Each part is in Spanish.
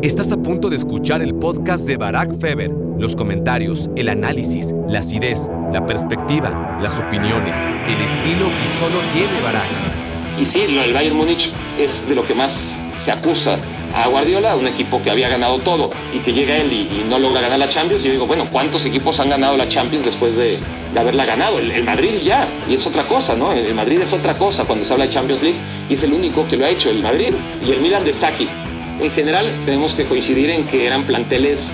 Estás a punto de escuchar el podcast de Barack Feber. Los comentarios, el análisis, la acidez, la perspectiva, las opiniones, el estilo que solo tiene Barack. Y sí, el Bayern Múnich es de lo que más se acusa a Guardiola, un equipo que había ganado todo y que llega él y, no logra ganar la Champions. Yo digo, bueno, ¿cuántos equipos han ganado la Champions después de, haberla ganado? El, Madrid ya, y es otra cosa, ¿no? El, Madrid es otra cosa cuando se habla de Champions League y es el único que lo ha hecho, el Madrid y el Milan de Saki. En general, tenemos que coincidir en que eran planteles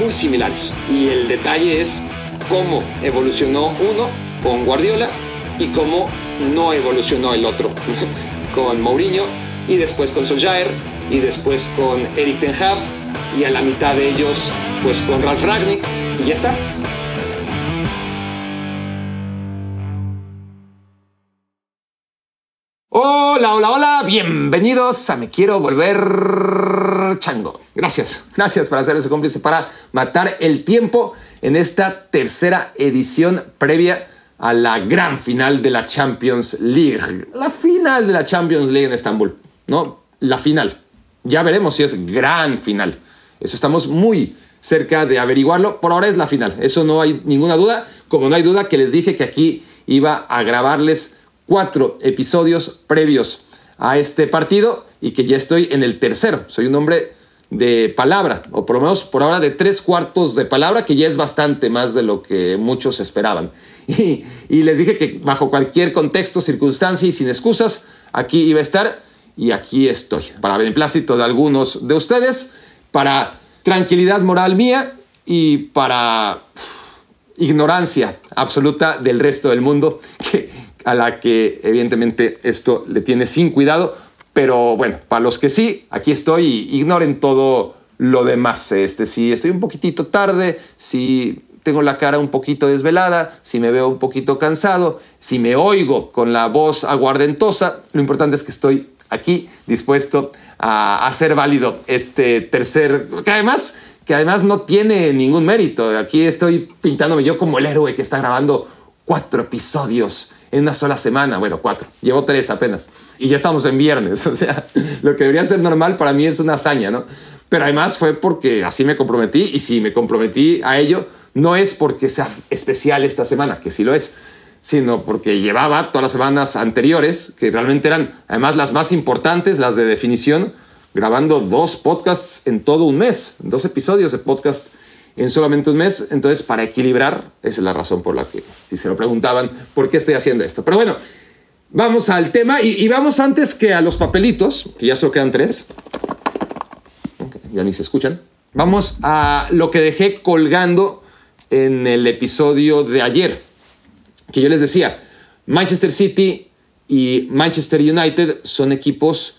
muy similares y el detalle es cómo evolucionó uno con Guardiola y cómo no evolucionó el otro con Mourinho y después con Solskjaer y después con Eric Ten Hag y a la mitad de ellos pues con Ralf Ragnick y ya está. Hola, hola, hola, bienvenidos a Me Quiero Volver Chango. Gracias, gracias por hacer ese cómplice para matar el tiempo en esta tercera edición previa a la gran final de la Champions League. La final de la Champions League en Estambul, ¿no? La final. Ya veremos si es gran final. Eso estamos muy cerca de averiguarlo. Por ahora es la final. Eso no hay ninguna duda. Como no hay duda que les dije que aquí iba a grabarles cuatro episodios previos a este partido y que ya estoy en el tercero. Soy un hombre de palabra, o por lo menos por ahora de tres cuartos de palabra, que ya es bastante más de lo que muchos esperaban. Y, y les dije que bajo cualquier contexto, circunstancia y sin excusas, aquí iba a estar y aquí estoy, para beneplácito de algunos de ustedes, para tranquilidad moral mía y para ignorancia absoluta del resto del mundo, que, a la que evidentemente esto le tiene sin cuidado. Pero bueno, para los que sí, aquí estoy ignoren todo lo demás. Este, si estoy un poquitito tarde, si tengo la cara un poquito desvelada, si me veo un poquito cansado, si me oigo con la voz aguardentosa, lo importante es que estoy aquí dispuesto a hacer válido este tercer, que además, que además no tiene ningún mérito. Aquí estoy pintándome yo como el héroe que está grabando cuatro episodios en una sola semana. Bueno, cuatro. Llevo tres apenas. Y ya estamos en viernes. O sea, lo que debería ser normal para mí es una hazaña, ¿no? Pero además fue porque así me comprometí y si me comprometí a ello, no es porque sea especial esta semana, que sí lo es, sino porque llevaba todas las semanas anteriores, que realmente eran además las más importantes, las de definición, grabando dos podcasts en todo un mes, dos episodios de podcast en solamente un mes. Entonces, para equilibrar, es la razón por la que, si se lo preguntaban, ¿por qué estoy haciendo esto? Pero bueno, vamos al tema y, vamos antes que a los papelitos, que ya solo quedan tres. ya ni se escuchan. Vamos a lo que dejé colgando en el episodio de ayer que yo les decía, Manchester City y Manchester United son equipos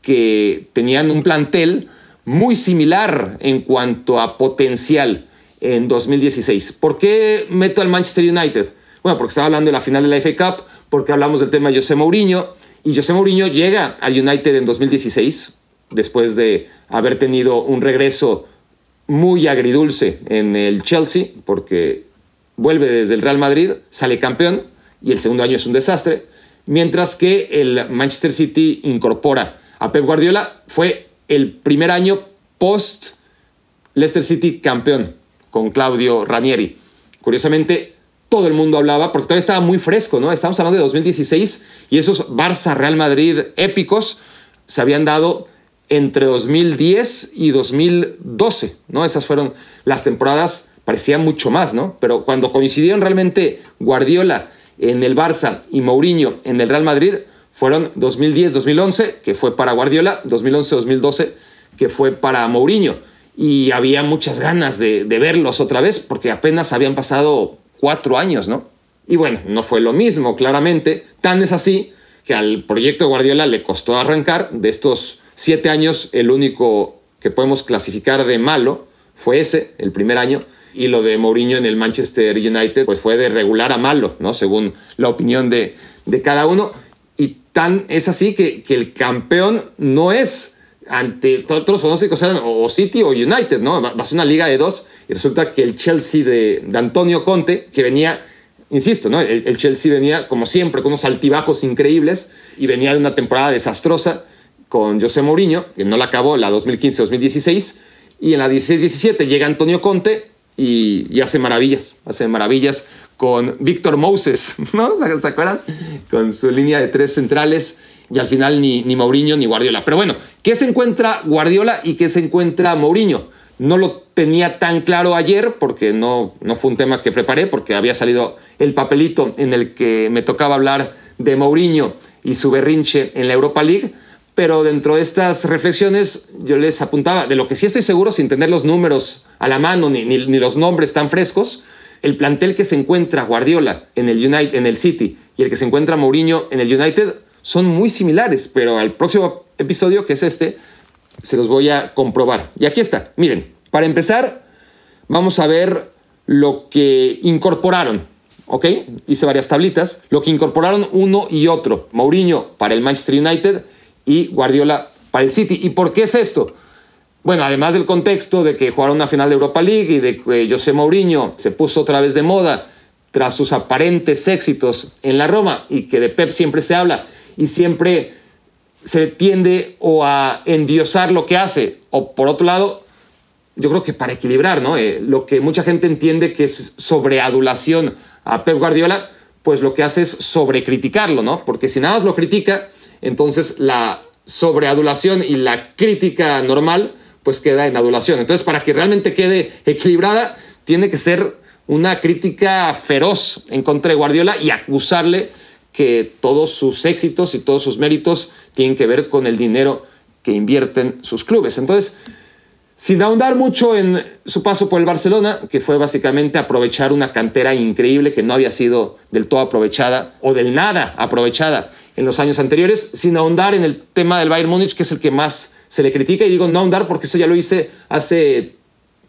que tenían un plantel muy similar en cuanto a potencial en 2016. ¿Por qué meto al Manchester United? Bueno, porque estaba hablando de la final de la FA Cup, porque hablamos del tema de José Mourinho, y José Mourinho llega al United en 2016, después de haber tenido un regreso muy agridulce en el Chelsea, porque vuelve desde el Real Madrid, sale campeón y el segundo año es un desastre, mientras que el Manchester City incorpora a Pep Guardiola, fue el primer año post Leicester City campeón con Claudio Ranieri. Curiosamente, todo el mundo hablaba, porque todavía estaba muy fresco, ¿no? Estamos hablando de 2016 y esos Barça-Real Madrid épicos se habían dado entre 2010 y 2012, ¿no? Esas fueron las temporadas parecía mucho más, ¿no? Pero cuando coincidieron realmente Guardiola en el Barça y Mourinho en el Real Madrid, fueron 2010-2011, que fue para Guardiola, 2011-2012, que fue para Mourinho. Y había muchas ganas de, verlos otra vez, porque apenas habían pasado cuatro años, ¿no? Y bueno, no fue lo mismo, claramente. Tan es así que al proyecto Guardiola le costó arrancar. De estos siete años, el único que podemos clasificar de malo fue ese, el primer año y lo de Mourinho en el Manchester United pues fue de regular a malo, ¿no? Según la opinión de cada uno. Tan es así que, que el campeón no es ante todos los pronósticos eran o City o United, ¿no? Va a ser una liga de dos y resulta que el Chelsea de, Antonio Conte, que venía, insisto, ¿no? El, el, Chelsea venía como siempre con unos altibajos increíbles y venía de una temporada desastrosa con José Mourinho, que no la acabó la 2015-2016, y en la 16-17 llega Antonio Conte y, y, hace maravillas, hace maravillas con Víctor Moses, ¿no? ¿Se acuerdan? Con su línea de tres centrales y al final ni, ni Mourinho ni Guardiola. Pero bueno, ¿qué se encuentra Guardiola y qué se encuentra Mourinho? No lo tenía tan claro ayer porque no, no fue un tema que preparé, porque había salido el papelito en el que me tocaba hablar de Mourinho y su berrinche en la Europa League. Pero dentro de estas reflexiones yo les apuntaba, de lo que sí estoy seguro, sin tener los números a la mano ni, ni, ni los nombres tan frescos, el plantel que se encuentra Guardiola en el, United, en el City y el que se encuentra Mourinho en el United son muy similares, pero al próximo episodio, que es este, se los voy a comprobar. Y aquí está, miren, para empezar, vamos a ver lo que incorporaron, ¿ok? Hice varias tablitas, lo que incorporaron uno y otro, Mourinho para el Manchester United y Guardiola para el City. ¿Y por qué es esto? Bueno, además del contexto de que jugaron una final de Europa League y de que José Mourinho se puso otra vez de moda tras sus aparentes éxitos en la Roma y que de Pep siempre se habla y siempre se tiende o a endiosar lo que hace o por otro lado yo creo que para equilibrar ¿no? Eh, lo que mucha gente entiende que es sobreadulación a Pep Guardiola pues lo que hace es sobrecriticarlo ¿no? porque si nada más lo critica entonces la sobreadulación y la crítica normal pues queda en adulación entonces para que realmente quede equilibrada tiene que ser una crítica feroz en contra de Guardiola y acusarle que todos sus éxitos y todos sus méritos tienen que ver con el dinero que invierten sus clubes. Entonces, sin ahondar mucho en su paso por el Barcelona, que fue básicamente aprovechar una cantera increíble que no había sido del todo aprovechada o del nada aprovechada en los años anteriores, sin ahondar en el tema del Bayern Múnich, que es el que más se le critica, y digo no ahondar porque eso ya lo hice hace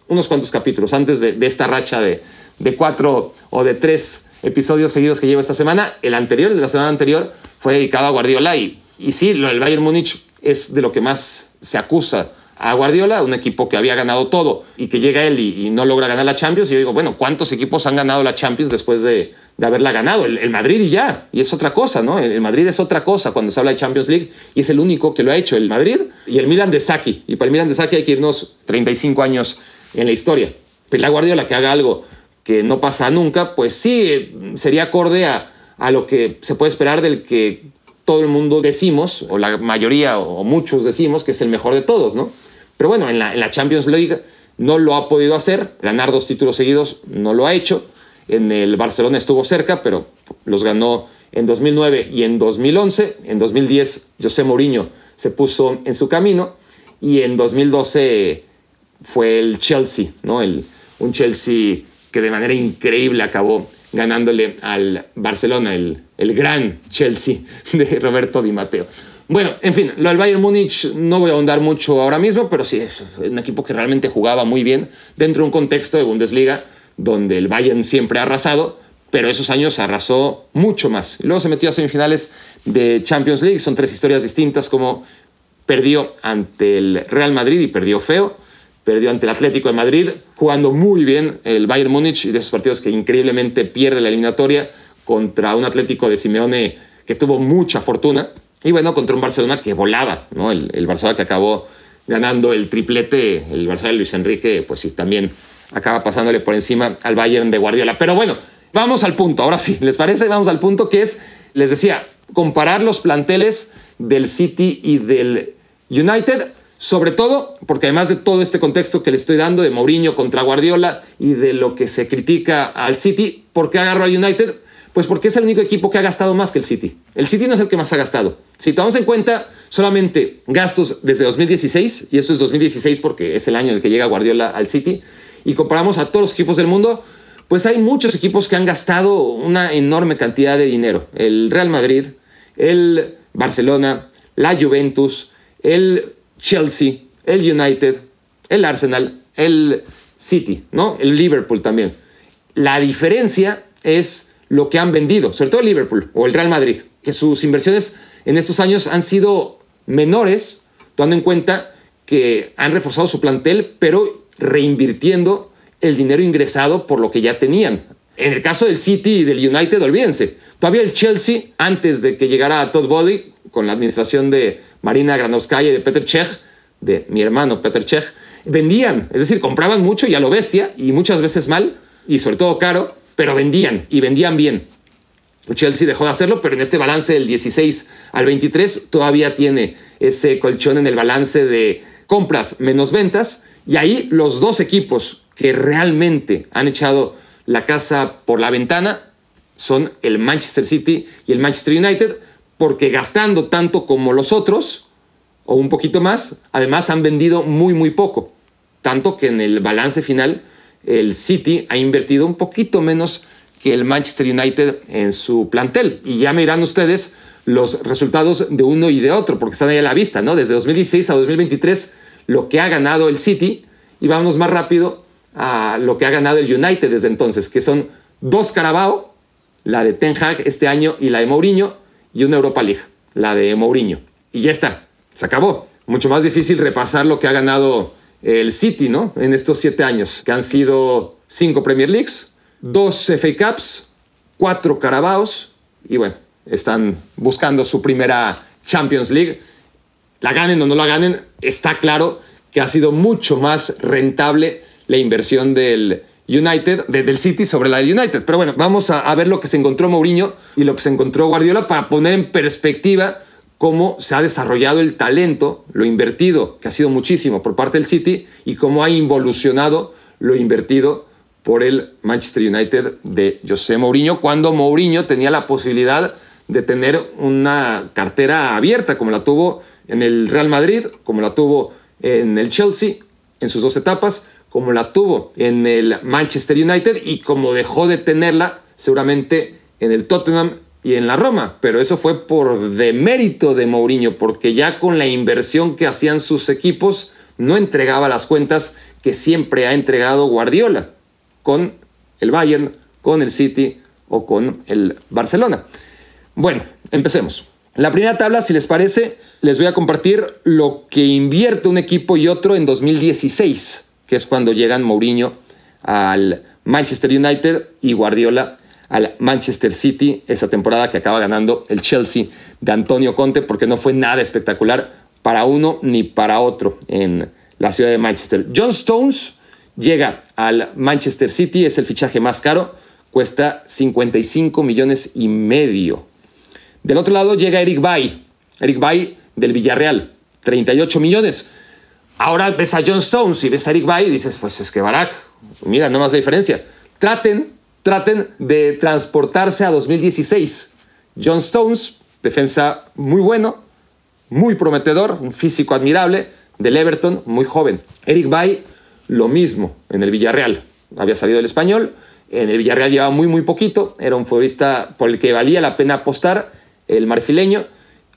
unos cuantos capítulos, antes de, esta racha de, de cuatro o de tres episodios seguidos que lleva esta semana. El anterior, de la semana anterior, fue dedicado a Guardiola y, y sí, el Bayern Múnich es de lo que más se acusa a Guardiola, un equipo que había ganado todo y que llega él y, y, no logra ganar la Champions. Y yo digo, bueno, ¿cuántos equipos han ganado la Champions después de, de haberla ganado? El, Madrid y ya. Y es otra cosa, ¿no? El, Madrid es otra cosa cuando se habla de Champions League y es el único que lo ha hecho, el Madrid y el Milan de Saki. Y para el Milan de Saki hay que irnos 35 años en la historia. Pero la Guardiola que haga algo que no pasa nunca, pues sí, sería acorde a, a, lo que se puede esperar del que todo el mundo decimos, o la mayoría o muchos decimos, que es el mejor de todos, ¿no? Pero bueno, en la, en la Champions League no lo ha podido hacer, ganar dos títulos seguidos no lo ha hecho, en el Barcelona estuvo cerca, pero los ganó en 2009 y en 2011, en 2010 José Mourinho se puso en su camino y en 2012 fue el Chelsea, ¿no? Un Chelsea que de manera increíble acabó ganándole al Barcelona, el, el, gran Chelsea de Roberto Di Matteo. Bueno, en fin, lo del Bayern Múnich no voy a ahondar mucho ahora mismo, pero sí es un equipo que realmente jugaba muy bien dentro de un contexto de Bundesliga donde el Bayern siempre ha arrasado, pero esos años arrasó mucho más. Luego se metió a semifinales de Champions League, son tres historias distintas como perdió ante el Real Madrid y perdió feo, perdió ante el Atlético de Madrid, jugando muy bien el Bayern Múnich y de esos partidos que increíblemente pierde la eliminatoria contra un Atlético de Simeone que tuvo mucha fortuna. Y bueno, contra un Barcelona que volaba, ¿no? El, el Barcelona que acabó ganando el triplete, el Barcelona de Luis Enrique, pues sí, también acaba pasándole por encima al Bayern de Guardiola. Pero bueno, vamos al punto, ahora sí, ¿les parece? Vamos al punto que es, les decía, comparar los planteles del City y del United sobre todo porque además de todo este contexto que le estoy dando de Mourinho contra Guardiola y de lo que se critica al City, ¿por qué agarró al United? Pues porque es el único equipo que ha gastado más que el City. El City no es el que más ha gastado. Si tomamos en cuenta solamente gastos desde 2016, y esto es 2016 porque es el año en el que llega Guardiola al City, y comparamos a todos los equipos del mundo, pues hay muchos equipos que han gastado una enorme cantidad de dinero. El Real Madrid, el Barcelona, la Juventus, el Chelsea, el United, el Arsenal, el City, ¿no? El Liverpool también. La diferencia es lo que han vendido, sobre todo el Liverpool o el Real Madrid, que sus inversiones en estos años han sido menores, tomando en cuenta que han reforzado su plantel, pero reinvirtiendo el dinero ingresado por lo que ya tenían. En el caso del City y del United, olvídense. Todavía el Chelsea, antes de que llegara Todd Bowley, con la administración de Marina Granovskaya y de Peter Chech, de mi hermano Peter Chech, vendían, es decir, compraban mucho y a lo bestia y muchas veces mal y sobre todo caro, pero vendían y vendían bien. Chelsea dejó de hacerlo, pero en este balance del 16 al 23 todavía tiene ese colchón en el balance de compras menos ventas y ahí los dos equipos que realmente han echado la casa por la ventana son el Manchester City y el Manchester United, porque gastando tanto como los otros, o un poquito más, además han vendido muy, muy poco. Tanto que en el balance final el City ha invertido un poquito menos que el Manchester United en su plantel. Y ya mirarán ustedes los resultados de uno y de otro, porque están ahí a la vista, ¿no? Desde 2016 a 2023, lo que ha ganado el City, y vámonos más rápido a lo que ha ganado el United desde entonces, que son dos Carabao, la de Ten Hag este año y la de Mourinho, y una Europa League, la de Mourinho. Y ya está, se acabó. Mucho más difícil repasar lo que ha ganado el City, ¿no? En estos siete años, que han sido cinco Premier Leagues, dos FA Cups, cuatro Carabaos, y bueno, están buscando su primera Champions League. La ganen o no la ganen, está claro que ha sido mucho más rentable la inversión del United, del City sobre la del United. Pero bueno, vamos a, a ver lo que se encontró Mourinho y lo que se encontró Guardiola para poner en perspectiva cómo se ha desarrollado el talento, lo invertido, que ha sido muchísimo por parte del City, y cómo ha involucionado lo invertido por el Manchester United de José Mourinho, cuando Mourinho tenía la posibilidad de tener una cartera abierta, como la tuvo en el Real Madrid, como la tuvo en el Chelsea, en sus dos etapas, como la tuvo en el Manchester United y como dejó de tenerla seguramente en el Tottenham y en la Roma, pero eso fue por demérito de Mourinho, porque ya con la inversión que hacían sus equipos no entregaba las cuentas que siempre ha entregado Guardiola con el Bayern, con el City o con el Barcelona. Bueno, empecemos. La primera tabla, si les parece, les voy a compartir lo que invierte un equipo y otro en 2016, que es cuando llegan Mourinho al Manchester United y Guardiola al Manchester City esa temporada que acaba ganando el Chelsea de Antonio Conte porque no fue nada espectacular para uno ni para otro en la ciudad de Manchester. John Stones llega al Manchester City, es el fichaje más caro, cuesta 55 millones y medio. Del otro lado llega Eric Bay, Eric Bay del Villarreal, 38 millones. Ahora ves a John Stones y ves a Eric Bay y dices, pues es que Barack, mira, no más la diferencia. Traten traten de transportarse a 2016. John Stones, defensa muy bueno, muy prometedor, un físico admirable, del Everton, muy joven. Eric Bay, lo mismo en el Villarreal. Había salido del español, en el Villarreal llevaba muy, muy poquito, era un futbolista por el que valía la pena apostar, el marfileño,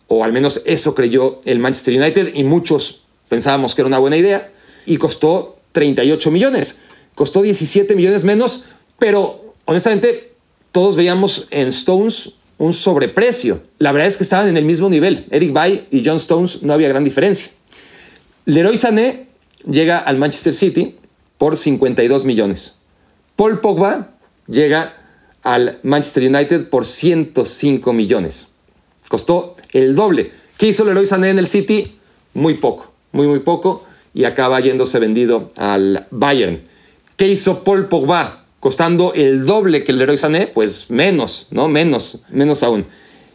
o al menos eso creyó el Manchester United, y muchos pensábamos que era una buena idea, y costó 38 millones. Costó 17 millones menos, pero honestamente, todos veíamos en Stones un sobreprecio. La verdad es que estaban en el mismo nivel. Eric Bay y John Stones no había gran diferencia. Leroy Sané llega al Manchester City por 52 millones. Paul Pogba llega al Manchester United por 105 millones. Costó el doble. ¿Qué hizo Leroy Sané en el City? Muy poco, muy muy poco y acaba yéndose vendido al Bayern. ¿Qué hizo Paul Pogba? costando el doble que Leroy Sané, pues menos, ¿no? Menos, menos aún.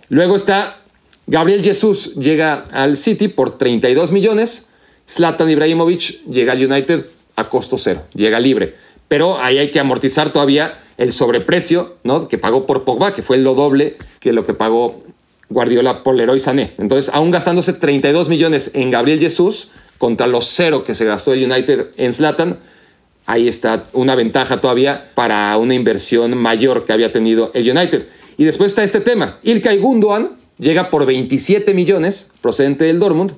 Luego está Gabriel Jesús, llega al City por 32 millones. Zlatan Ibrahimovic llega al United a costo cero, llega libre. Pero ahí hay que amortizar todavía el sobreprecio ¿no? que pagó por Pogba, que fue lo doble que lo que pagó Guardiola por Leroy Sané. Entonces, aún gastándose 32 millones en Gabriel Jesús contra los cero que se gastó el United en Zlatan, ahí está una ventaja todavía para una inversión mayor que había tenido el United. Y después está este tema. Ilkay Gundogan llega por 27 millones procedente del Dortmund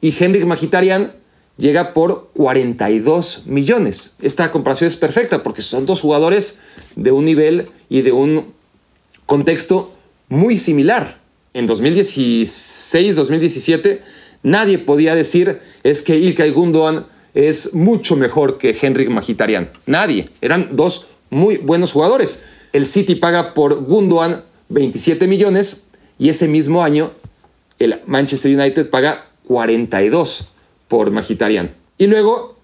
y Henrik Mkhitaryan llega por 42 millones. Esta comparación es perfecta porque son dos jugadores de un nivel y de un contexto muy similar. En 2016-2017 nadie podía decir es que Ilkay Gundogan es mucho mejor que Henrik Magitarian. Nadie. Eran dos muy buenos jugadores. El City paga por Gundogan 27 millones y ese mismo año el Manchester United paga 42 por Magitarian. Y luego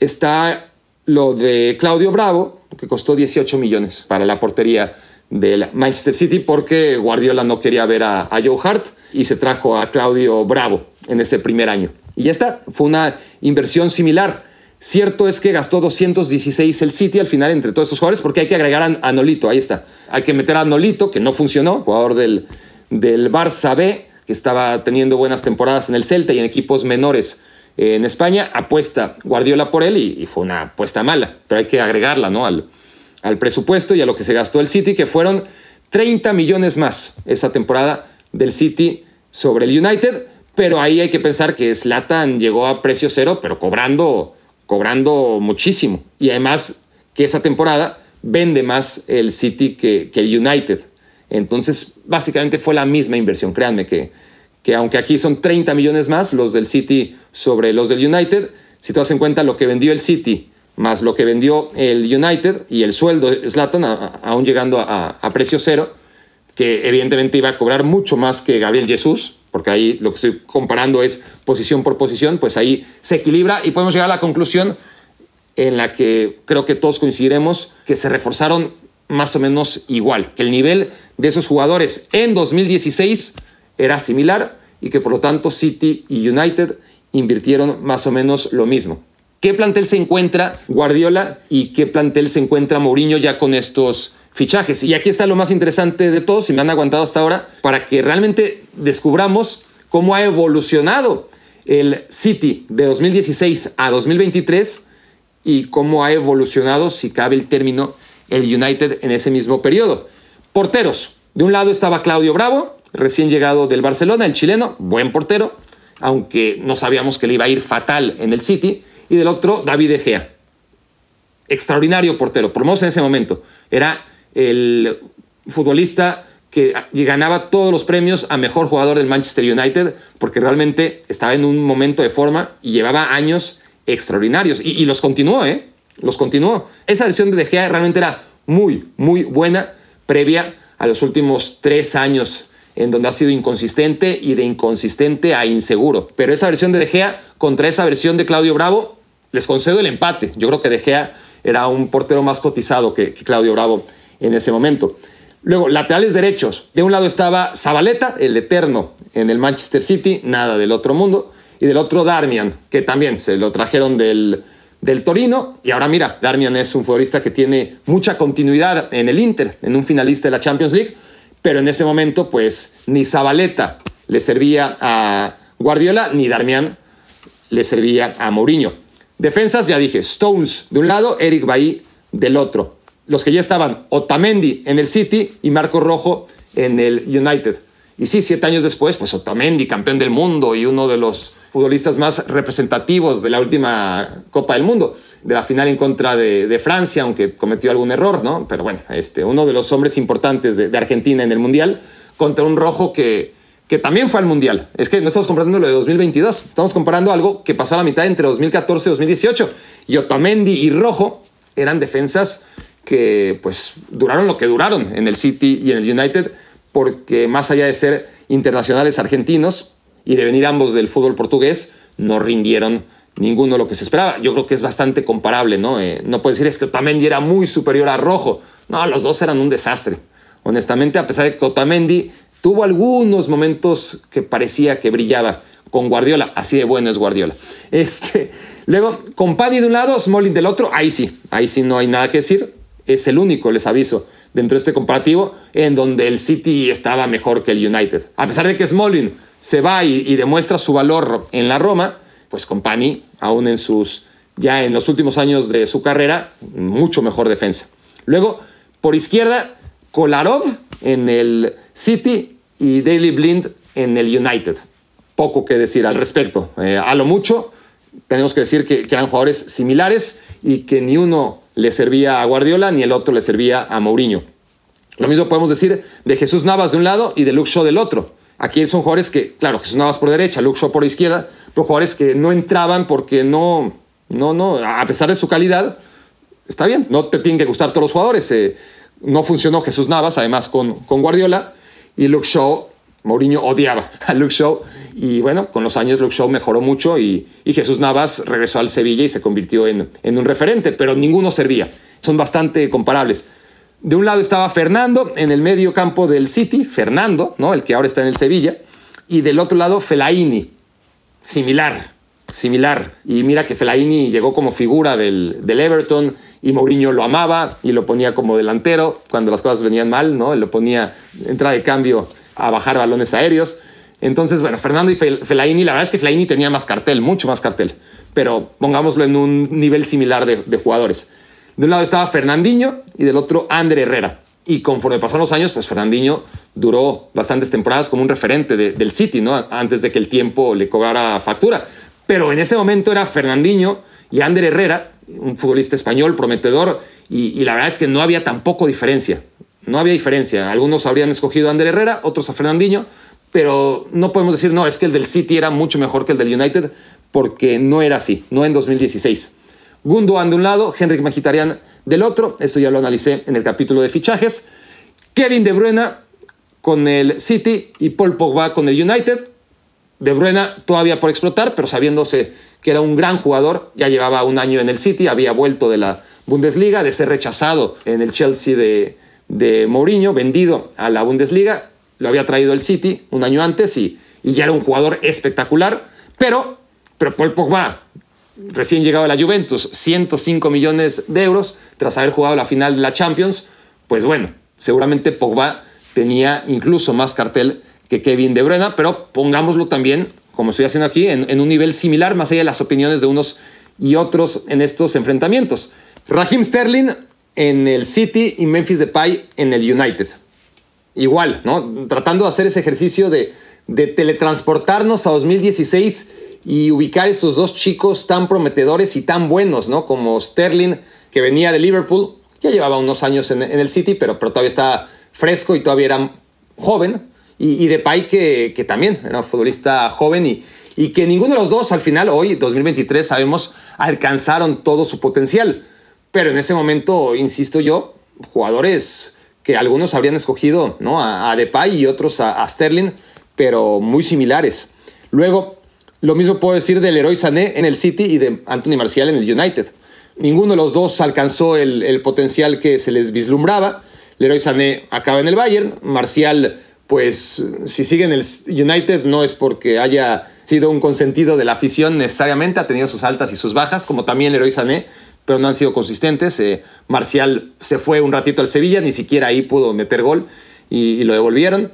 está lo de Claudio Bravo, que costó 18 millones para la portería del Manchester City porque Guardiola no quería ver a, Joe Hart y se trajo a Claudio Bravo en ese primer año. Y ya está, fue una inversión similar. Cierto es que gastó 216 el City al final entre todos estos jugadores porque hay que agregar a, Nolito, ahí está. Hay que meter a Nolito, que no funcionó, jugador del, del Barça B, que estaba teniendo buenas temporadas en el Celta y en equipos menores en España. Apuesta Guardiola por él y, fue una apuesta mala, pero hay que agregarla ¿no? al, al presupuesto y a lo que se gastó el City, que fueron 30 millones más esa temporada del City sobre el United. Pero ahí hay que pensar que Slatan llegó a precio cero, pero cobrando, cobrando muchísimo. Y además que esa temporada vende más el City que, que el United. Entonces, básicamente fue la misma inversión. Créanme que, que aunque aquí son 30 millones más los del City sobre los del United, si tú das en cuenta lo que vendió el City más lo que vendió el United y el sueldo de Zlatan, aún llegando a, a, precio cero, que evidentemente iba a cobrar mucho más que Gabriel Jesús, porque ahí lo que estoy comparando es posición por posición, pues ahí se equilibra y podemos llegar a la conclusión en la que creo que todos coincidiremos que se reforzaron más o menos igual, que el nivel de esos jugadores en 2016 era similar y que por lo tanto City y United invirtieron más o menos lo mismo. ¿Qué plantel se encuentra Guardiola y qué plantel se encuentra Mourinho ya con estos fichajes? Y aquí está lo más interesante de todos, si me han aguantado hasta ahora, para que realmente descubramos cómo ha evolucionado el City de 2016 a 2023 y cómo ha evolucionado, si cabe el término, el United en ese mismo periodo. Porteros. De un lado estaba Claudio Bravo, recién llegado del Barcelona, el chileno, buen portero, aunque no sabíamos que le iba a ir fatal en el City y del otro David De Gea. Extraordinario portero, por en ese momento. Era el futbolista que ganaba todos los premios a mejor jugador del Manchester United porque realmente estaba en un momento de forma y llevaba años extraordinarios y, los continuó, ¿eh? Los continuó. Esa versión de De Gea realmente era muy, muy buena previa a los últimos tres años en donde ha sido inconsistente y de inconsistente a inseguro. Pero esa versión de De Gea contra esa versión de Claudio Bravo les concedo el empate. Yo creo que De Gea era un portero más cotizado que, Claudio Bravo en ese momento. Luego, laterales derechos. De un lado estaba Zabaleta, el eterno en el Manchester City, nada del otro mundo. Y del otro Darmian, que también se lo trajeron del, del Torino. Y ahora mira, Darmian es un futbolista que tiene mucha continuidad en el Inter, en un finalista de la Champions League. Pero en ese momento, pues ni Zabaleta le servía a Guardiola, ni Darmian le servía a Mourinho. Defensas, ya dije, Stones de un lado, Eric Bailly del otro. Los que ya estaban, Otamendi en el City y Marco Rojo en el United. Y sí, siete años después, pues Otamendi, campeón del mundo y uno de los futbolistas más representativos de la última Copa del Mundo, de la final en contra de, Francia, aunque cometió algún error, ¿no? Pero bueno, este, uno de los hombres importantes de, de Argentina en el Mundial, contra un rojo que, que también fue al Mundial. Es que no estamos comparando lo de 2022, estamos comparando algo que pasó a la mitad entre 2014 y 2018. Y Otamendi y Rojo eran defensas que pues duraron lo que duraron en el City y en el United, porque más allá de ser internacionales argentinos y de venir ambos del fútbol portugués, no rindieron ninguno lo que se esperaba. Yo creo que es bastante comparable, ¿no? Eh, no puedo decir es que Otamendi era muy superior a Rojo. No, los dos eran un desastre. Honestamente, a pesar de que Otamendi Tuvo algunos momentos que parecía que brillaba con Guardiola, así de bueno es Guardiola. Este, luego, Company de un lado, Smalling del otro, ahí sí, ahí sí no hay nada que decir. Es el único, les aviso, dentro de este comparativo en donde el City estaba mejor que el United. A pesar de que Smalling se va y, demuestra su valor en la Roma, pues Company, aún en sus, ya en los últimos años de su carrera, mucho mejor defensa. Luego, por izquierda, Kolarov en el City y Daily Blind en el United. Poco que decir al respecto. Eh, a lo mucho, tenemos que decir que, eran jugadores similares y que ni uno le servía a Guardiola ni el otro le servía a Mourinho. Lo mismo podemos decir de Jesús Navas de un lado y de Luke Shaw del otro. Aquí son jugadores que, claro, Jesús Navas por derecha, Luke Shaw por izquierda, pero jugadores que no entraban porque no, no, no, a pesar de su calidad, está bien, no te tienen que gustar todos los jugadores. Eh, no funcionó Jesús Navas, además con, con Guardiola, y Luke Shaw Mourinho odiaba a Luke Shaw y bueno, con los años Luke Shaw mejoró mucho y, Jesús Navas regresó al Sevilla y se convirtió en, en un referente, pero ninguno servía. Son bastante comparables. De un lado estaba Fernando en el medio campo del City, Fernando, ¿no? el que ahora está en el Sevilla, y del otro lado Fellaini, similar, similar. Y mira que Fellaini llegó como figura del, del, Everton y Mourinho lo amaba y lo ponía como delantero cuando las cosas venían mal, ¿no? Lo ponía entrada de cambio a bajar balones aéreos. Entonces, bueno, Fernando y Fellaini, la verdad es que Fellaini tenía más cartel, mucho más cartel, pero pongámoslo en un nivel similar de, de jugadores. De un lado estaba Fernandinho y del otro Ander Herrera. Y conforme pasaron los años, pues Fernandinho duró bastantes temporadas como un referente del City, ¿no? Antes de que el tiempo le cobrara factura. Pero en ese momento era Fernandinho y Ander Herrera, un futbolista español prometedor, y, la verdad es que no había tampoco diferencia. No había diferencia. Algunos habrían escogido a Ander Herrera, otros a Fernandinho, pero no podemos decir, no, es que el del City era mucho mejor que el del United, porque no era así, no en 2016. Gundogan de un lado, Henrik Mkhitaryan del otro, esto ya lo analicé en el capítulo de fichajes. Kevin De Bruyne con el City y Paul Pogba con el United. De Bruyne todavía por explotar, pero sabiéndose que era un gran jugador, ya llevaba un año en el City, había vuelto de la Bundesliga, de ser rechazado en el Chelsea de, de Mourinho, vendido a la Bundesliga, lo había traído el City un año antes y, y ya era un jugador espectacular, pero, pero Paul Pogba, recién llegado a la Juventus, 105 millones de euros, tras haber jugado la final de la Champions, pues bueno, seguramente Pogba tenía incluso más cartel que Kevin De Bruyne, pero pongámoslo también, como estoy haciendo aquí, en, un nivel similar, más allá de las opiniones de unos y otros en estos enfrentamientos. Raheem Sterling en el City y Memphis Depay en el United. Igual, ¿no? Tratando de hacer ese ejercicio de, teletransportarnos a 2016 y ubicar esos dos chicos tan prometedores y tan buenos, ¿no? Como Sterling, que venía de Liverpool, ya llevaba unos años en, el City, pero, pero, todavía estaba fresco y todavía era joven. Y, y Depay, que, también era un futbolista joven y, y que ninguno de los dos al final, hoy, 2023, sabemos, alcanzaron todo su potencial. Pero en ese momento, insisto yo, jugadores que algunos habrían escogido ¿no? a, Depay y otros a, a Sterling, pero muy similares. Luego, lo mismo puedo decir del héroe Sané en el City y de Anthony Marcial en el United. Ninguno de los dos alcanzó el, potencial que se les vislumbraba. Leroy Sané acaba en el Bayern. Marcial, pues, si sigue en el United no es porque haya sido un consentido de la afición necesariamente. Ha tenido sus altas y sus bajas, como también Leroy Sané, pero no han sido consistentes. Eh, Marcial se fue un ratito al Sevilla, ni siquiera ahí pudo meter gol y lo devolvieron.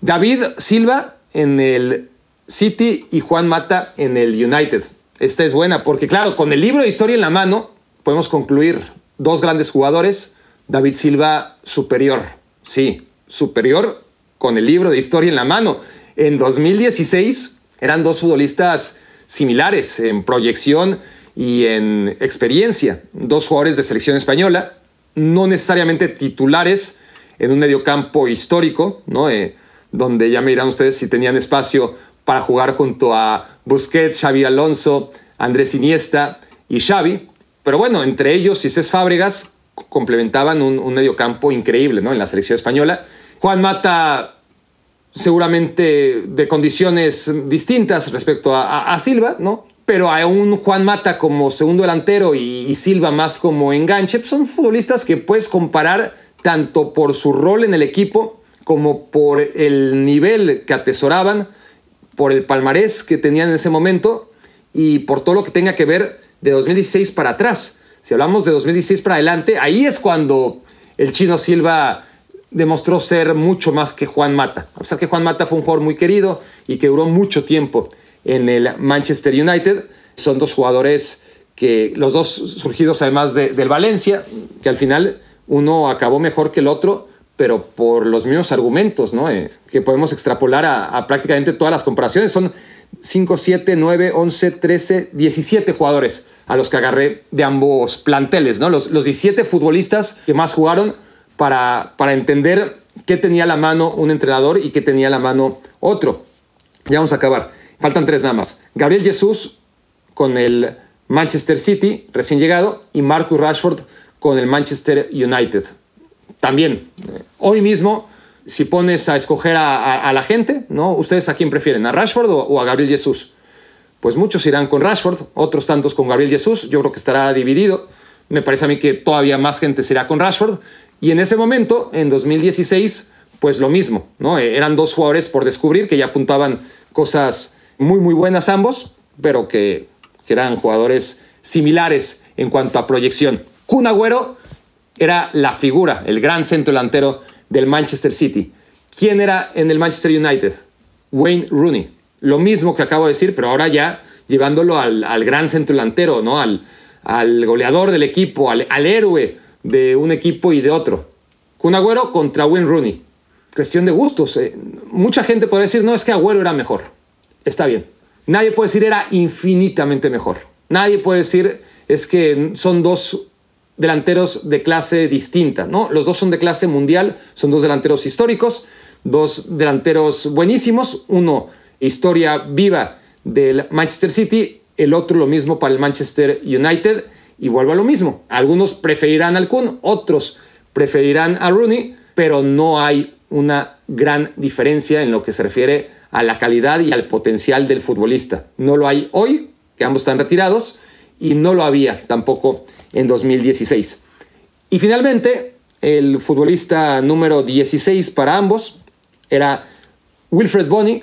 David Silva en el City y Juan Mata en el United. Esta es buena porque, claro, con el libro de historia en la mano, podemos concluir dos grandes jugadores. David Silva superior, sí, superior con el libro de historia en la mano. En 2016 eran dos futbolistas similares en proyección y en experiencia. Dos jugadores de selección española, no necesariamente titulares en un mediocampo histórico, ¿no? Eh, donde ya me dirán ustedes si tenían espacio para jugar junto a Busquets, Xavi Alonso, Andrés Iniesta y Xavi. Pero bueno, entre ellos y Cés Fábregas complementaban un, un mediocampo increíble ¿no? en la selección española. Juan Mata seguramente de condiciones distintas respecto a, Silva, ¿no? Pero a un Juan Mata como segundo delantero y, Silva más como enganche, pues son futbolistas que puedes comparar tanto por su rol en el equipo como por el nivel que atesoraban por el palmarés que tenían en ese momento y por todo lo que tenga que ver de 2016 para atrás. Si hablamos de 2016 para adelante, ahí es cuando el chino Silva demostró ser mucho más que Juan Mata. A pesar que Juan Mata fue un jugador muy querido y que duró mucho tiempo en el Manchester United, son dos jugadores que los dos surgidos además del Valencia, que al final uno acabó mejor que el otro, pero por los mismos argumentos, ¿no? Eh, que podemos extrapolar a, prácticamente todas las comparaciones. Son 5, 7, 9, 11, 13, 17 jugadores a los que agarré de ambos planteles, ¿no? Los, los 17 futbolistas que más jugaron para, para entender qué tenía la mano un entrenador y qué tenía la mano otro. Ya vamos a acabar. Faltan tres nada más. Gabriel Jesús con el Manchester City, recién llegado, y Marcus Rashford con el Manchester United también, hoy mismo Si pones a escoger a, la gente, ¿no? ¿Ustedes a quién prefieren? ¿A Rashford o, a Gabriel Jesús? Pues muchos irán con Rashford, otros tantos con Gabriel Jesús. Yo creo que estará dividido. Me parece a mí que todavía más gente será con Rashford. Y en ese momento, en 2016, pues lo mismo, ¿no? Eran dos jugadores por descubrir que ya apuntaban cosas muy, muy buenas ambos, pero que, que eran jugadores similares en cuanto a proyección. Kun Agüero era la figura, el gran centro delantero del Manchester City. ¿Quién era en el Manchester United? Wayne Rooney. Lo mismo que acabo de decir, pero ahora ya llevándolo al, gran centro delantero, ¿no? Al, al goleador del equipo, al, héroe de un equipo y de otro. Kun Agüero contra Wayne Rooney. Cuestión de gustos. Eh. Mucha gente puede decir, no, es que Agüero era mejor. Está bien. Nadie puede decir era infinitamente mejor. Nadie puede decir es que son dos delanteros de clase distinta, ¿no? Los dos son de clase mundial, son dos delanteros históricos, dos delanteros buenísimos, uno historia viva del Manchester City, el otro lo mismo para el Manchester United y vuelvo a lo mismo. Algunos preferirán al Kun, otros preferirán a Rooney, pero no hay una gran diferencia en lo que se refiere a la calidad y al potencial del futbolista. No lo hay hoy, que ambos están retirados, y no lo había tampoco en 2016. Y finalmente, el futbolista número 16 para ambos era Wilfred Bonney.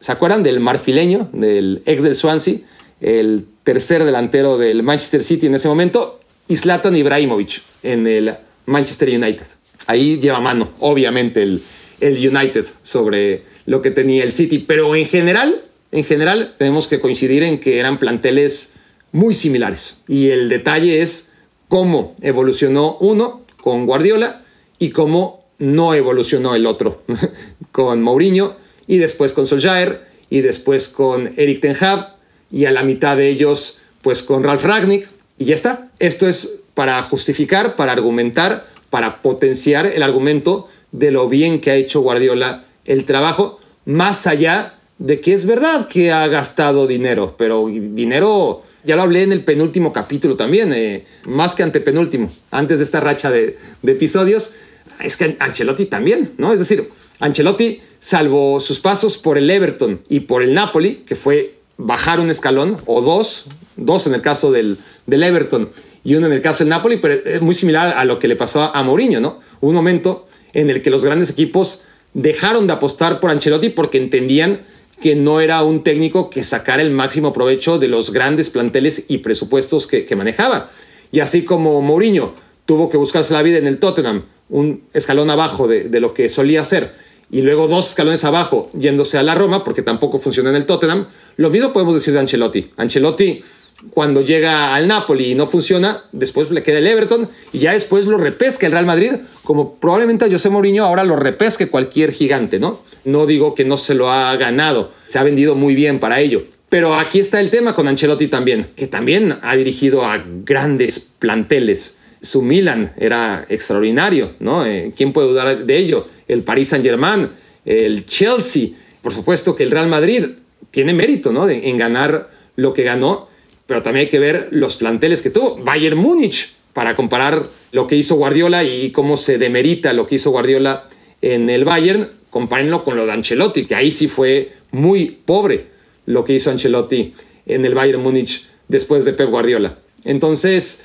¿Se acuerdan del marfileño, del ex del Swansea, el tercer delantero del Manchester City en ese momento? Y Ibrahimovic en el Manchester United. Ahí lleva mano, obviamente, el, el United sobre lo que tenía el City. Pero en general, en general, tenemos que coincidir en que eran planteles muy similares. Y el detalle es cómo evolucionó uno con Guardiola y cómo no evolucionó el otro con Mourinho y después con Solskjaer y después con Eric Ten Hag y a la mitad de ellos pues con Ralf Ragnick y ya está. Esto es para justificar, para argumentar, para potenciar el argumento de lo bien que ha hecho Guardiola el trabajo, más allá de que es verdad que ha gastado dinero, pero dinero ya lo hablé en el penúltimo capítulo también, eh, más que antepenúltimo, antes de esta racha de, episodios. Es que Ancelotti también, ¿no? Es decir, Ancelotti, salvo sus pasos por el Everton y por el Napoli, que fue bajar un escalón, o dos, dos en el caso del, del Everton y uno en el caso del Napoli, pero es muy similar a lo que le pasó a Mourinho, ¿no? Un momento en el que los grandes equipos dejaron de apostar por Ancelotti porque entendían que no era un técnico que sacara el máximo provecho de los grandes planteles y presupuestos que, manejaba. Y así como Mourinho tuvo que buscarse la vida en el Tottenham, un escalón abajo de, de lo que solía hacer, y luego dos escalones abajo yéndose a la Roma, porque tampoco funcionó en el Tottenham, lo mismo podemos decir de Ancelotti. Ancelotti cuando llega al Napoli y no funciona, después le queda el Everton y ya después lo repesca el Real Madrid, como probablemente a José Mourinho ahora lo repesque cualquier gigante, ¿no? No digo que no se lo ha ganado, se ha vendido muy bien para ello. Pero aquí está el tema con Ancelotti también, que también ha dirigido a grandes planteles. Su Milan era extraordinario, ¿no? Eh, ¿Quién puede dudar de ello? El Paris Saint-Germain, el Chelsea, por supuesto que el Real Madrid tiene mérito, ¿no? en ganar lo que ganó, pero también hay que ver los planteles que tuvo. Bayern Múnich, para comparar lo que hizo Guardiola y cómo se demerita lo que hizo Guardiola en el Bayern, compárenlo con lo de Ancelotti, que ahí sí fue muy pobre lo que hizo Ancelotti en el Bayern Múnich después de Pep Guardiola. Entonces,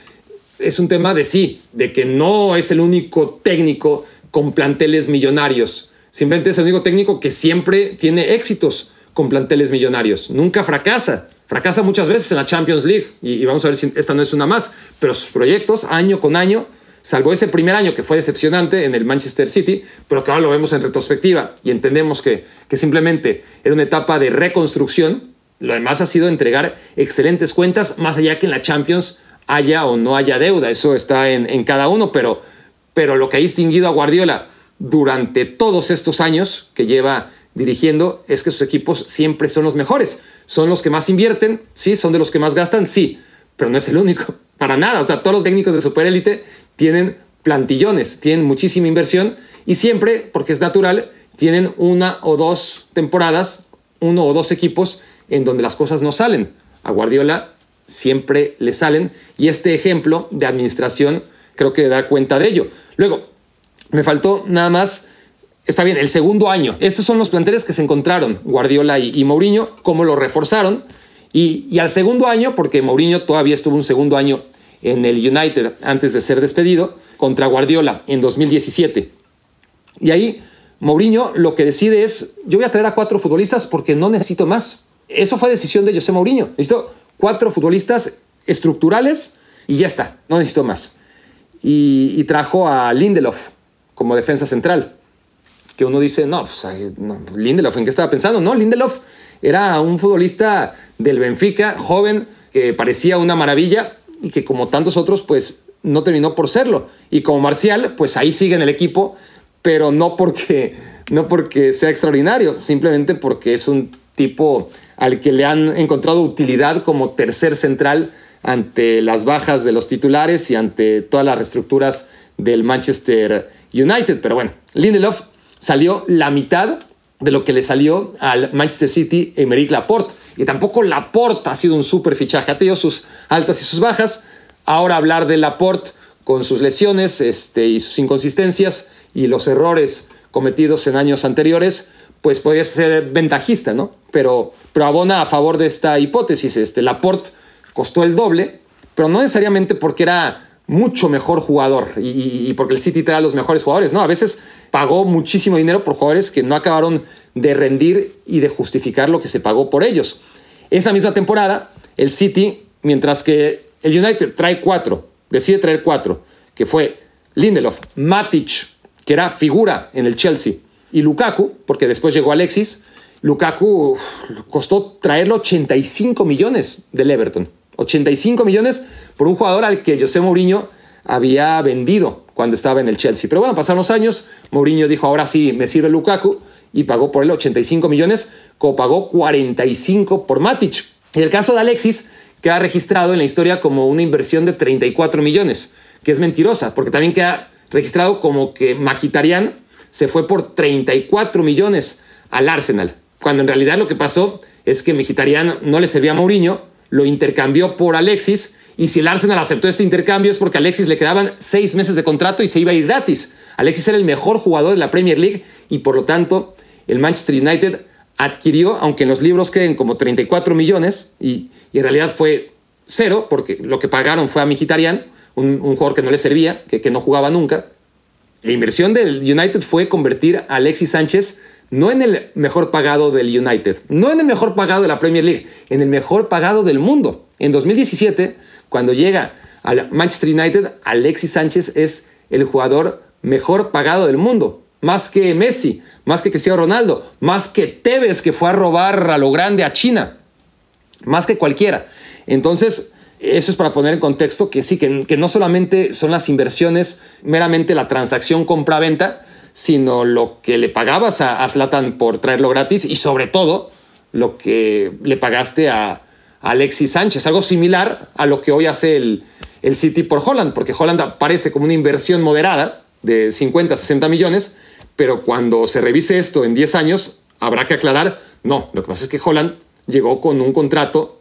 es un tema de sí, de que no es el único técnico con planteles millonarios. Simplemente es el único técnico que siempre tiene éxitos con planteles millonarios. Nunca fracasa. Fracasa muchas veces en la Champions League y, vamos a ver si esta no es una más, pero sus proyectos año con año, salvo ese primer año que fue decepcionante en el Manchester City, pero que ahora lo vemos en retrospectiva y entendemos que, que simplemente era una etapa de reconstrucción, lo demás ha sido entregar excelentes cuentas, más allá que en la Champions haya o no haya deuda, eso está en, en cada uno, pero, pero lo que ha distinguido a Guardiola durante todos estos años que lleva dirigiendo es que sus equipos siempre son los mejores. Son los que más invierten, sí, son de los que más gastan, sí, pero no es el único, para nada. O sea, todos los técnicos de superélite tienen plantillones, tienen muchísima inversión y siempre, porque es natural, tienen una o dos temporadas, uno o dos equipos en donde las cosas no salen. A Guardiola siempre le salen y este ejemplo de administración creo que da cuenta de ello. Luego, me faltó nada más está bien, el segundo año. Estos son los planteles que se encontraron, Guardiola y, Mourinho, cómo lo reforzaron. Y, y, al segundo año, porque Mourinho todavía estuvo un segundo año en el United antes de ser despedido, contra Guardiola en 2017. Y ahí Mourinho lo que decide es, yo voy a traer a cuatro futbolistas porque no necesito más. Eso fue decisión de José Mourinho. Necesito cuatro futbolistas estructurales y ya está, no necesito más. Y, trajo a Lindelof como defensa central. Que uno dice, no, pues Lindelof, ¿en qué estaba pensando? No, Lindelof era un futbolista del Benfica, joven, que parecía una maravilla y que como tantos otros, pues no terminó por serlo. Y como Marcial, pues ahí sigue en el equipo, pero no porque, no porque sea extraordinario, simplemente porque es un tipo al que le han encontrado utilidad como tercer central ante las bajas de los titulares y ante todas las reestructuras del Manchester United. Pero bueno, Lindelof salió la mitad de lo que le salió al Manchester City Emerick Laporte. Y tampoco Laporte ha sido un súper fichaje, ha tenido sus altas y sus bajas. Ahora hablar de Laporte con sus lesiones este, y sus inconsistencias y los errores cometidos en años anteriores, pues podría ser ventajista, ¿no? Pero, pero abona a favor de esta hipótesis. Este, Laporte costó el doble, pero no necesariamente porque era mucho mejor jugador y, porque el City trae los mejores jugadores, ¿no? A veces pagó muchísimo dinero por jugadores que no acabaron de rendir y de justificar lo que se pagó por ellos. Esa misma temporada, el City, mientras que el United trae cuatro, decide traer cuatro, que fue Lindelof, Matic, que era figura en el Chelsea, y Lukaku, porque después llegó Alexis. Lukaku costó traerlo 85 millones del Everton. 85 millones por un jugador al que José Mourinho había vendido cuando estaba en el Chelsea. Pero bueno, pasaron los años, Mourinho dijo, ahora sí, me sirve Lukaku, y pagó por él 85 millones, como pagó 45 por Matic. Y el caso de Alexis queda registrado en la historia como una inversión de 34 millones, que es mentirosa, porque también queda registrado como que Magitarian se fue por 34 millones al Arsenal, cuando en realidad lo que pasó es que Magitarian no le servía a Mourinho, lo intercambió por Alexis, y si el Arsenal aceptó este intercambio es porque a Alexis le quedaban seis meses de contrato y se iba a ir gratis. Alexis era el mejor jugador de la Premier League y por lo tanto el Manchester United adquirió, aunque en los libros queden como 34 millones, y, en realidad fue cero, porque lo que pagaron fue a Mkhitaryan, un, jugador que no le servía, que no jugaba nunca. La inversión del United fue convertir a Alexis Sánchez no en el mejor pagado del United, no en el mejor pagado de la Premier League, en el mejor pagado del mundo. En 2017, cuando llega al Manchester United, Alexis Sánchez es el jugador mejor pagado del mundo, más que Messi, más que Cristiano Ronaldo, más que Tevez que fue a robar a lo grande a China, más que cualquiera. Entonces, eso es para poner en contexto que sí, que, no solamente son las inversiones, meramente la transacción compra-venta, sino lo que le pagabas a, Zlatan por traerlo gratis y sobre todo lo que le pagaste a, Alexis Sánchez, algo similar a lo que hoy hace el, el City por Holland, porque Holland aparece como una inversión moderada de 50, 60 millones, pero cuando se revise esto en 10 años, habrá que aclarar, no, lo que pasa es que Holland llegó con un contrato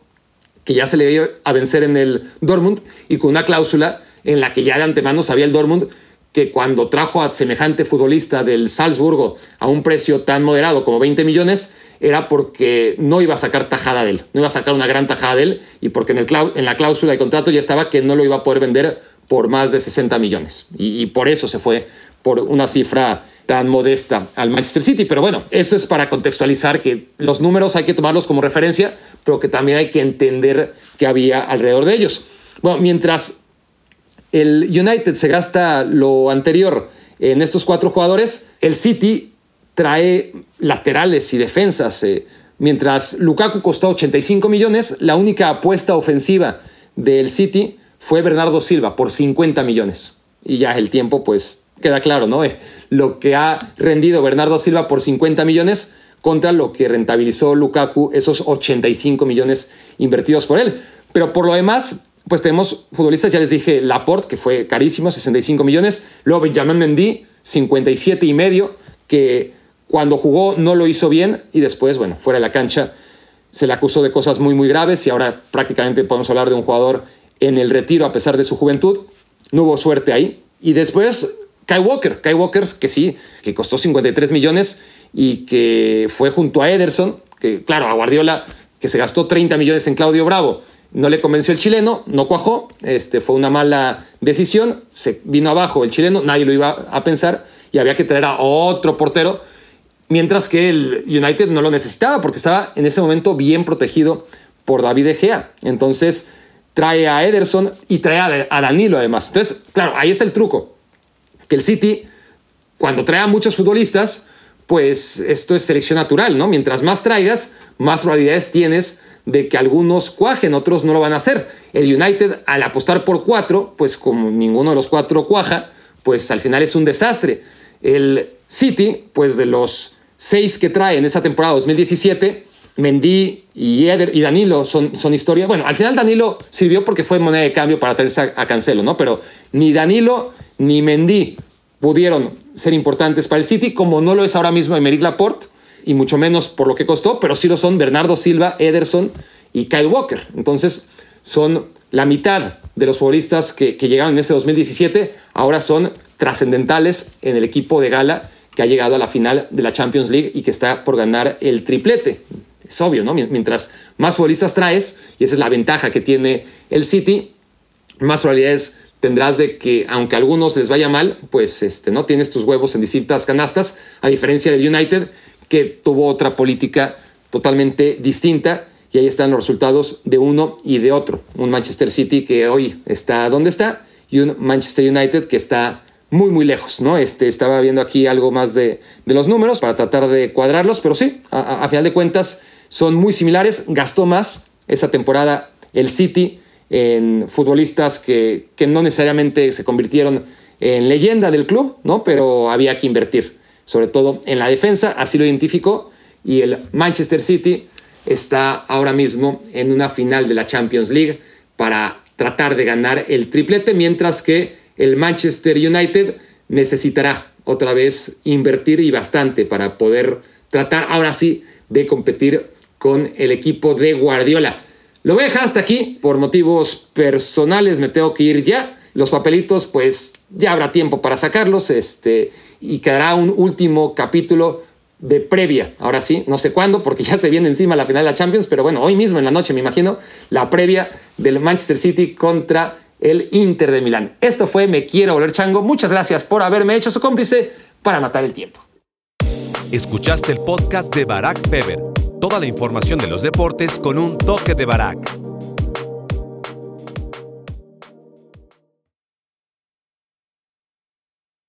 que ya se le iba a vencer en el Dortmund y con una cláusula en la que ya de antemano sabía el Dortmund que cuando trajo a semejante futbolista del Salzburgo a un precio tan moderado como 20 millones, era porque no iba a sacar tajada de él, no iba a sacar una gran tajada de él y porque en, el en la cláusula de contrato ya estaba que no lo iba a poder vender por más de 60 millones. y por eso se fue por una cifra tan modesta al Manchester City. Pero bueno, esto es para contextualizar que los números hay que tomarlos como referencia, pero que también hay que entender qué había alrededor de ellos. Bueno, mientras el United se gasta lo anterior en estos cuatro jugadores, el City trae laterales y defensas. Eh, mientras Lukaku costó 85 millones, la única apuesta ofensiva del City fue Bernardo Silva por 50 millones. Y ya el tiempo pues queda claro, ¿no? Eh, lo que ha rendido Bernardo Silva por 50 millones contra lo que rentabilizó Lukaku, esos 85 millones invertidos por él. Pero por lo demás, pues tenemos futbolistas, ya les dije, Laporte, que fue carísimo, 65 millones. Luego Benjamin Mendy, 57 y medio, que cuando jugó no lo hizo bien y después, bueno, fuera de la cancha se le acusó de cosas muy, muy graves y ahora prácticamente podemos hablar de un jugador en el retiro a pesar de su juventud. No hubo suerte ahí. Y después Kai Walker. Kai Walker, que sí, que costó 53 millones y que fue junto a Ederson, que claro, a Guardiola, que se gastó 30 millones en Claudio Bravo. No le convenció el chileno, no cuajó, este, fue una mala decisión, se vino abajo el chileno, nadie lo iba a pensar y había que traer a otro portero, mientras que el United no lo necesitaba porque estaba en ese momento bien protegido por David Egea. Entonces trae a Ederson y trae a Danilo además. Entonces, claro, ahí está el truco, que el City, cuando trae a muchos futbolistas, pues esto es selección natural, ¿no? Mientras más traigas, más probabilidades tienes de que algunos cuajen, otros no lo van a hacer. El United, al apostar por cuatro, pues como ninguno de los cuatro cuaja, pues al final es un desastre. El City, pues de los seis que trae en esa temporada 2017, Mendy y, Eder, y Danilo son, son historia. Bueno, al final Danilo sirvió porque fue moneda de cambio para traerse a, Cancelo, ¿no? Pero ni Danilo ni Mendy pudieron ser importantes para el City, como no lo es ahora mismo Emerick Laporte y mucho menos por lo que costó, pero sí lo son Bernardo Silva, Ederson y Kyle Walker. Entonces son la mitad de los futbolistas que, llegaron en ese 2017, ahora son trascendentales en el equipo de Gala que ha llegado a la final de la Champions League y que está por ganar el triplete. Es obvio, ¿no? Mientras más futbolistas traes, y esa es la ventaja que tiene el City, más probabilidades tendrás de que, aunque a algunos les vaya mal, pues este, no tienes tus huevos en distintas canastas, a diferencia del United, que tuvo otra política totalmente distinta y ahí están los resultados de uno y de otro. Un Manchester City que hoy está donde está y un Manchester United que está muy muy lejos, ¿no? Este, estaba viendo aquí algo más de, los números para tratar de cuadrarlos, pero sí, a, final de cuentas son muy similares. Gastó más esa temporada el City en futbolistas que, que no necesariamente se convirtieron en leyenda del club, ¿no? Pero había que invertir sobre todo en la defensa, así lo identificó, y el Manchester City está ahora mismo en una final de la Champions League para tratar de ganar el triplete, mientras que el Manchester United necesitará otra vez invertir y bastante para poder tratar ahora sí de competir con el equipo de Guardiola. Lo voy a dejar hasta aquí por motivos personales, me tengo que ir ya. Los papelitos, pues ya habrá tiempo para sacarlos. Este, y quedará un último capítulo de previa. Ahora sí, no sé cuándo, porque ya se viene encima la final de la Champions, pero bueno, hoy mismo en la noche me imagino la previa del Manchester City contra el Inter de Milán. Esto fue Me Quiero Volver Chango. Muchas gracias por haberme hecho su cómplice para matar el tiempo. Escuchaste el podcast de Barack Feber. Toda la información de los deportes con un toque de Barack.